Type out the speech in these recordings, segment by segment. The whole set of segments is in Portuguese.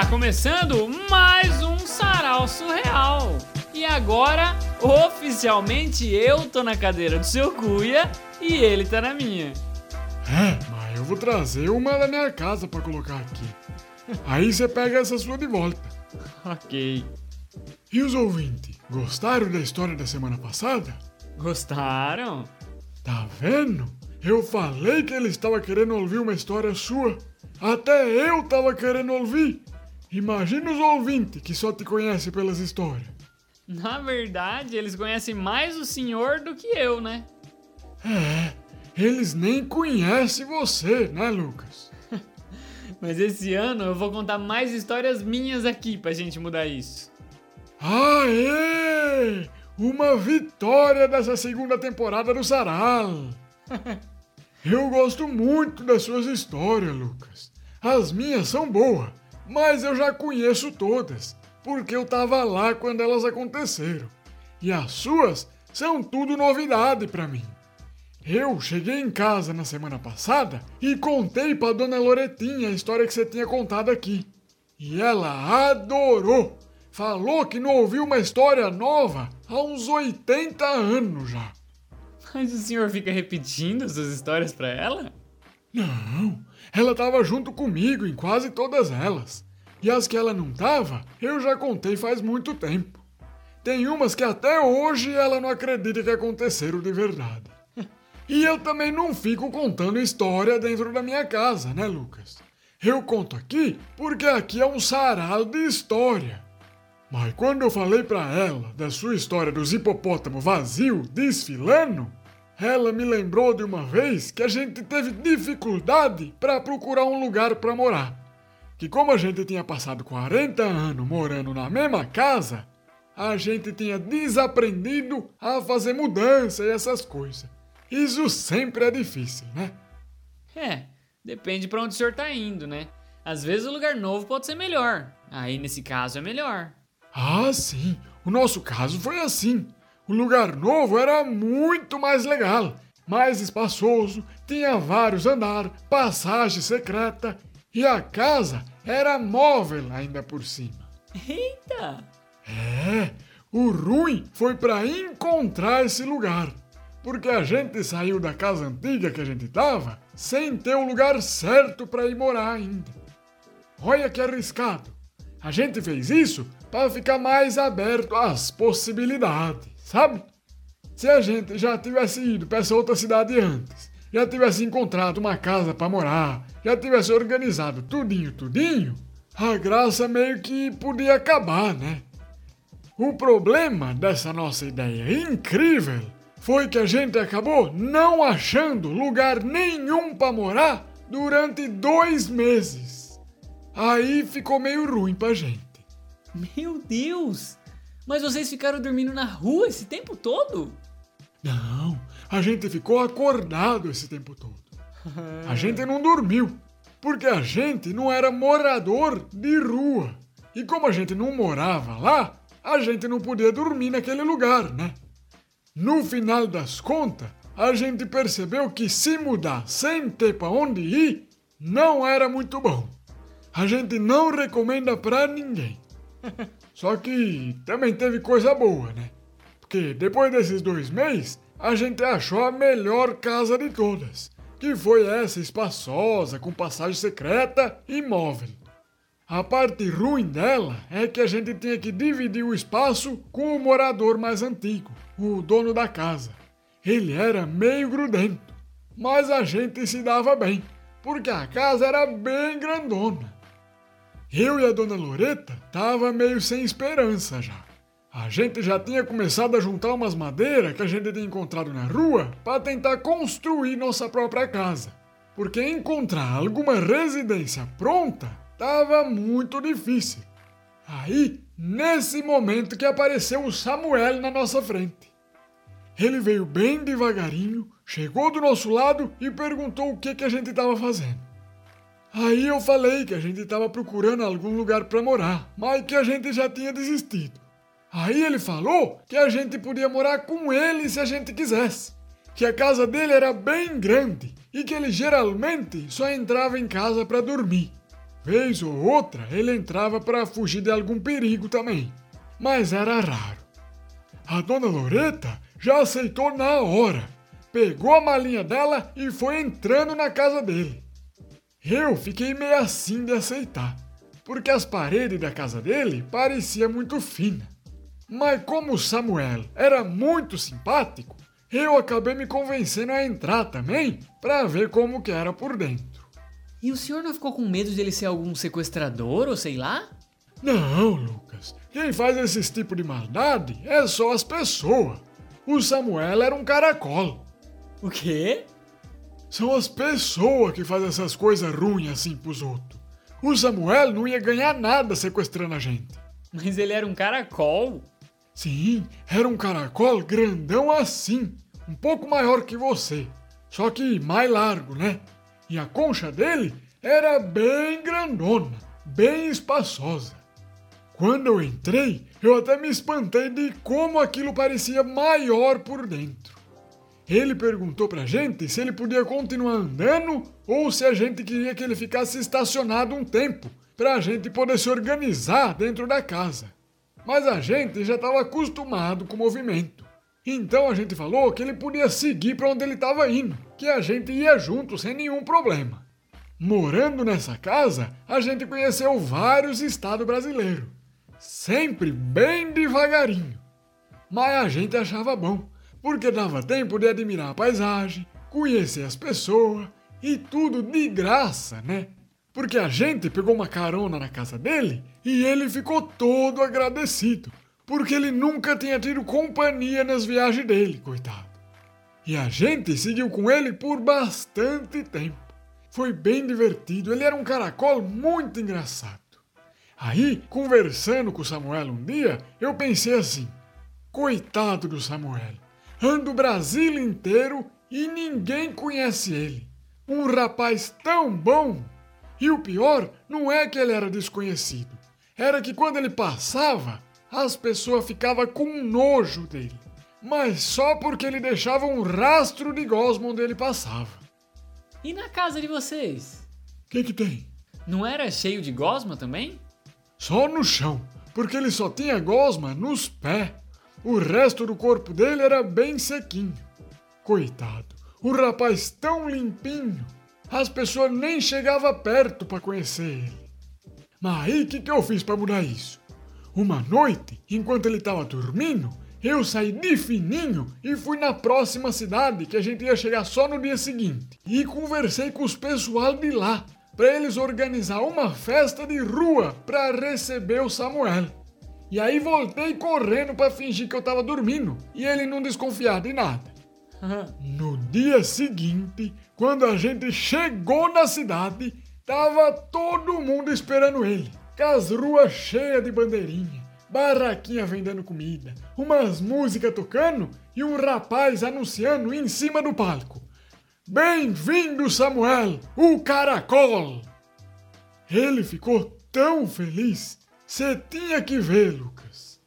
Está começando mais um Sarau Surreal. E agora, oficialmente, eu tô na cadeira do seu cuia e ele tá na minha. É, mas eu vou trazer uma da minha casa pra colocar aqui. Aí você pega essa sua de volta. Ok. E os ouvintes, gostaram da história da semana passada? Gostaram? Tá vendo? Eu falei que ele estava querendo ouvir uma história sua. Até eu tava querendo ouvir. Imagina os ouvintes que só te conhecem pelas histórias. Na verdade, eles conhecem mais o senhor do que eu, né? É, eles nem conhecem você, né, Lucas? Mas esse ano eu vou contar mais histórias minhas aqui pra gente mudar isso. Aê! Uma vitória dessa segunda temporada do Saral! Eu gosto muito das suas histórias, Lucas. As minhas são boas, mas eu já conheço todas, porque eu tava lá quando elas aconteceram. E as suas são tudo novidade para mim. Eu cheguei em casa na semana passada e contei para dona Loretinha a história que você tinha contado aqui. E ela adorou. Falou que não ouviu uma história nova há uns 80 anos já. Mas o senhor fica repetindo suas histórias pra ela? Não, ela estava junto comigo em quase todas elas. E as que ela não tava, eu já contei faz muito tempo. Tem umas que até hoje ela não acredita que aconteceram de verdade. E eu também não fico contando história dentro da minha casa, né, Lucas? Eu conto aqui porque aqui é um sarau de história. Mas quando eu falei para ela da sua história dos hipopótamo vazio desfilando, ela me lembrou de uma vez que a gente teve dificuldade para procurar um lugar para morar. Que como a gente tinha passado 40 anos morando na mesma casa, a gente tinha desaprendido a fazer mudança e essas coisas. Isso sempre é difícil, né? É, depende pra onde o senhor tá indo, né? Às vezes o lugar novo pode ser melhor. Aí nesse caso é melhor. Ah, sim. O nosso caso foi assim. O lugar novo era muito mais legal, mais espaçoso, tinha vários andares, passagem secreta e a casa era móvel ainda por cima. Eita! É, o ruim foi para encontrar esse lugar, porque a gente saiu da casa antiga que a gente tava sem ter o lugar certo para ir morar ainda. Olha que arriscado. A gente fez isso para ficar mais aberto às possibilidades, sabe? Se a gente já tivesse ido para essa outra cidade antes, já tivesse encontrado uma casa para morar, já tivesse organizado tudinho, tudinho, a graça meio que podia acabar, né? O problema dessa nossa ideia incrível foi que a gente acabou não achando lugar nenhum para morar durante dois meses. Aí ficou meio ruim pra gente. Meu Deus! Mas vocês ficaram dormindo na rua esse tempo todo? Não, a gente ficou acordado esse tempo todo. A gente não dormiu, porque a gente não era morador de rua. E como a gente não morava lá, a gente não podia dormir naquele lugar, né? No final das contas, a gente percebeu que se mudar sem ter para onde ir não era muito bom. A gente não recomenda para ninguém. Só que também teve coisa boa, né? Porque depois desses dois meses, a gente achou a melhor casa de todas, que foi essa espaçosa, com passagem secreta e móvel. A parte ruim dela é que a gente tinha que dividir o espaço com o morador mais antigo, o dono da casa. Ele era meio grudento, mas a gente se dava bem, porque a casa era bem grandona. Eu e a dona Loreta tava meio sem esperança já. A gente já tinha começado a juntar umas madeiras que a gente tinha encontrado na rua para tentar construir nossa própria casa. Porque encontrar alguma residência pronta tava muito difícil. Aí, nesse momento que apareceu o Samuel na nossa frente. Ele veio bem devagarinho, chegou do nosso lado e perguntou o que, que a gente estava fazendo. Aí eu falei que a gente estava procurando algum lugar para morar, mas que a gente já tinha desistido. Aí ele falou que a gente podia morar com ele se a gente quisesse, que a casa dele era bem grande e que ele geralmente só entrava em casa para dormir. Vez ou outra ele entrava para fugir de algum perigo também, mas era raro. A dona Loreta já aceitou na hora. Pegou a malinha dela e foi entrando na casa dele. Eu fiquei meio assim de aceitar, porque as paredes da casa dele pareciam muito finas. Mas como o Samuel era muito simpático, eu acabei me convencendo a entrar também para ver como que era por dentro. E o senhor não ficou com medo de ele ser algum sequestrador ou sei lá? Não, Lucas. Quem faz esse tipo de maldade é só as pessoas. O Samuel era um caracol. O quê? São as pessoas que fazem essas coisas ruins assim pros outros. O Samuel não ia ganhar nada sequestrando a gente. Mas ele era um caracol? Sim, era um caracol grandão assim, um pouco maior que você, só que mais largo, né? E a concha dele era bem grandona, bem espaçosa. Quando eu entrei, eu até me espantei de como aquilo parecia maior por dentro. Ele perguntou pra gente se ele podia continuar andando ou se a gente queria que ele ficasse estacionado um tempo, pra gente poder se organizar dentro da casa. Mas a gente já estava acostumado com o movimento. Então a gente falou que ele podia seguir para onde ele estava indo, que a gente ia junto sem nenhum problema. Morando nessa casa, a gente conheceu vários estados brasileiros, sempre bem devagarinho. Mas a gente achava bom, porque dava tempo de admirar a paisagem, conhecer as pessoas e tudo de graça, né? Porque a gente pegou uma carona na casa dele e ele ficou todo agradecido, porque ele nunca tinha tido companhia nas viagens dele, coitado. E a gente seguiu com ele por bastante tempo. Foi bem divertido, ele era um caracol muito engraçado. Aí, conversando com o Samuel um dia, eu pensei assim: coitado do Samuel, anda o Brasil inteiro e ninguém conhece ele. Um rapaz tão bom e o pior não é que ele era desconhecido, era que quando ele passava, as pessoas ficavam com nojo dele. Mas só porque ele deixava um rastro de gosma onde ele passava. E na casa de vocês? O que, que tem? Não era cheio de gosma também? Só no chão, porque ele só tinha gosma nos pés. O resto do corpo dele era bem sequinho. Coitado, um rapaz tão limpinho as pessoas nem chegavam perto para conhecer ele. Mas aí o que, que eu fiz para mudar isso? Uma noite, enquanto ele estava dormindo, eu saí de fininho e fui na próxima cidade que a gente ia chegar só no dia seguinte. E conversei com os pessoal de lá para eles organizar uma festa de rua para receber o Samuel. E aí voltei correndo para fingir que eu estava dormindo e ele não desconfiar de nada. No dia seguinte, quando a gente chegou na cidade, tava todo mundo esperando ele. Com as ruas cheias de bandeirinha, barraquinha vendendo comida, umas músicas tocando e um rapaz anunciando em cima do palco. Bem-vindo, Samuel, o caracol! Ele ficou tão feliz, você tinha que ver, Lucas.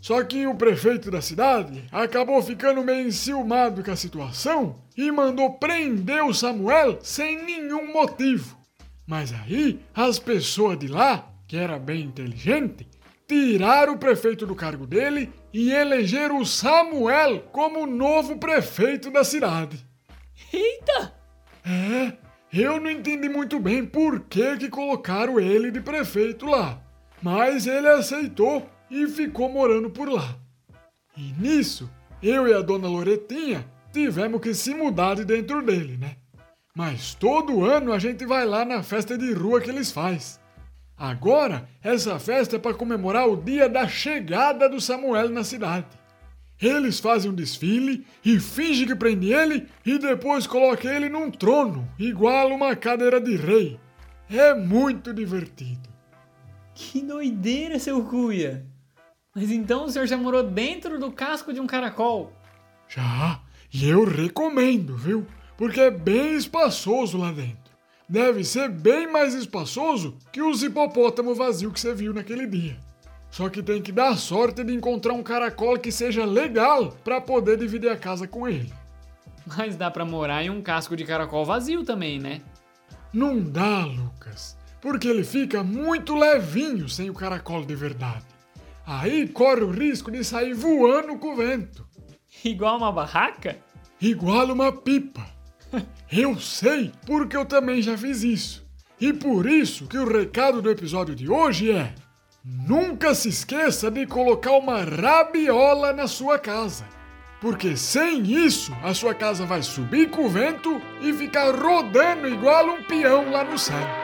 Só que o prefeito da cidade acabou ficando meio enciumado com a situação e mandou prender o Samuel sem nenhum motivo. Mas aí as pessoas de lá, que era bem inteligente, tiraram o prefeito do cargo dele e elegeram o Samuel como novo prefeito da cidade. Eita! É, eu não entendi muito bem por que, que colocaram ele de prefeito lá. Mas ele aceitou e ficou morando por lá. E nisso, eu e a dona Loretinha tivemos que se mudar de dentro dele, né? Mas todo ano a gente vai lá na festa de rua que eles fazem. Agora, essa festa é para comemorar o dia da chegada do Samuel na cidade. Eles fazem um desfile e fingem que prende ele e depois colocam ele num trono, igual uma cadeira de rei. É muito divertido. Que doideira, seu cuia! Mas então o senhor já morou dentro do casco de um caracol? Já, e eu recomendo, viu? Porque é bem espaçoso lá dentro. Deve ser bem mais espaçoso que os hipopótamo vazio que você viu naquele dia. Só que tem que dar sorte de encontrar um caracol que seja legal para poder dividir a casa com ele. Mas dá para morar em um casco de caracol vazio também, né? Não dá, Lucas. Porque ele fica muito levinho sem o caracol de verdade. Aí corre o risco de sair voando com o vento. Igual uma barraca? Igual uma pipa. Eu sei, porque eu também já fiz isso. E por isso que o recado do episódio de hoje é: nunca se esqueça de colocar uma rabiola na sua casa. Porque sem isso, a sua casa vai subir com o vento e ficar rodando igual um peão lá no céu.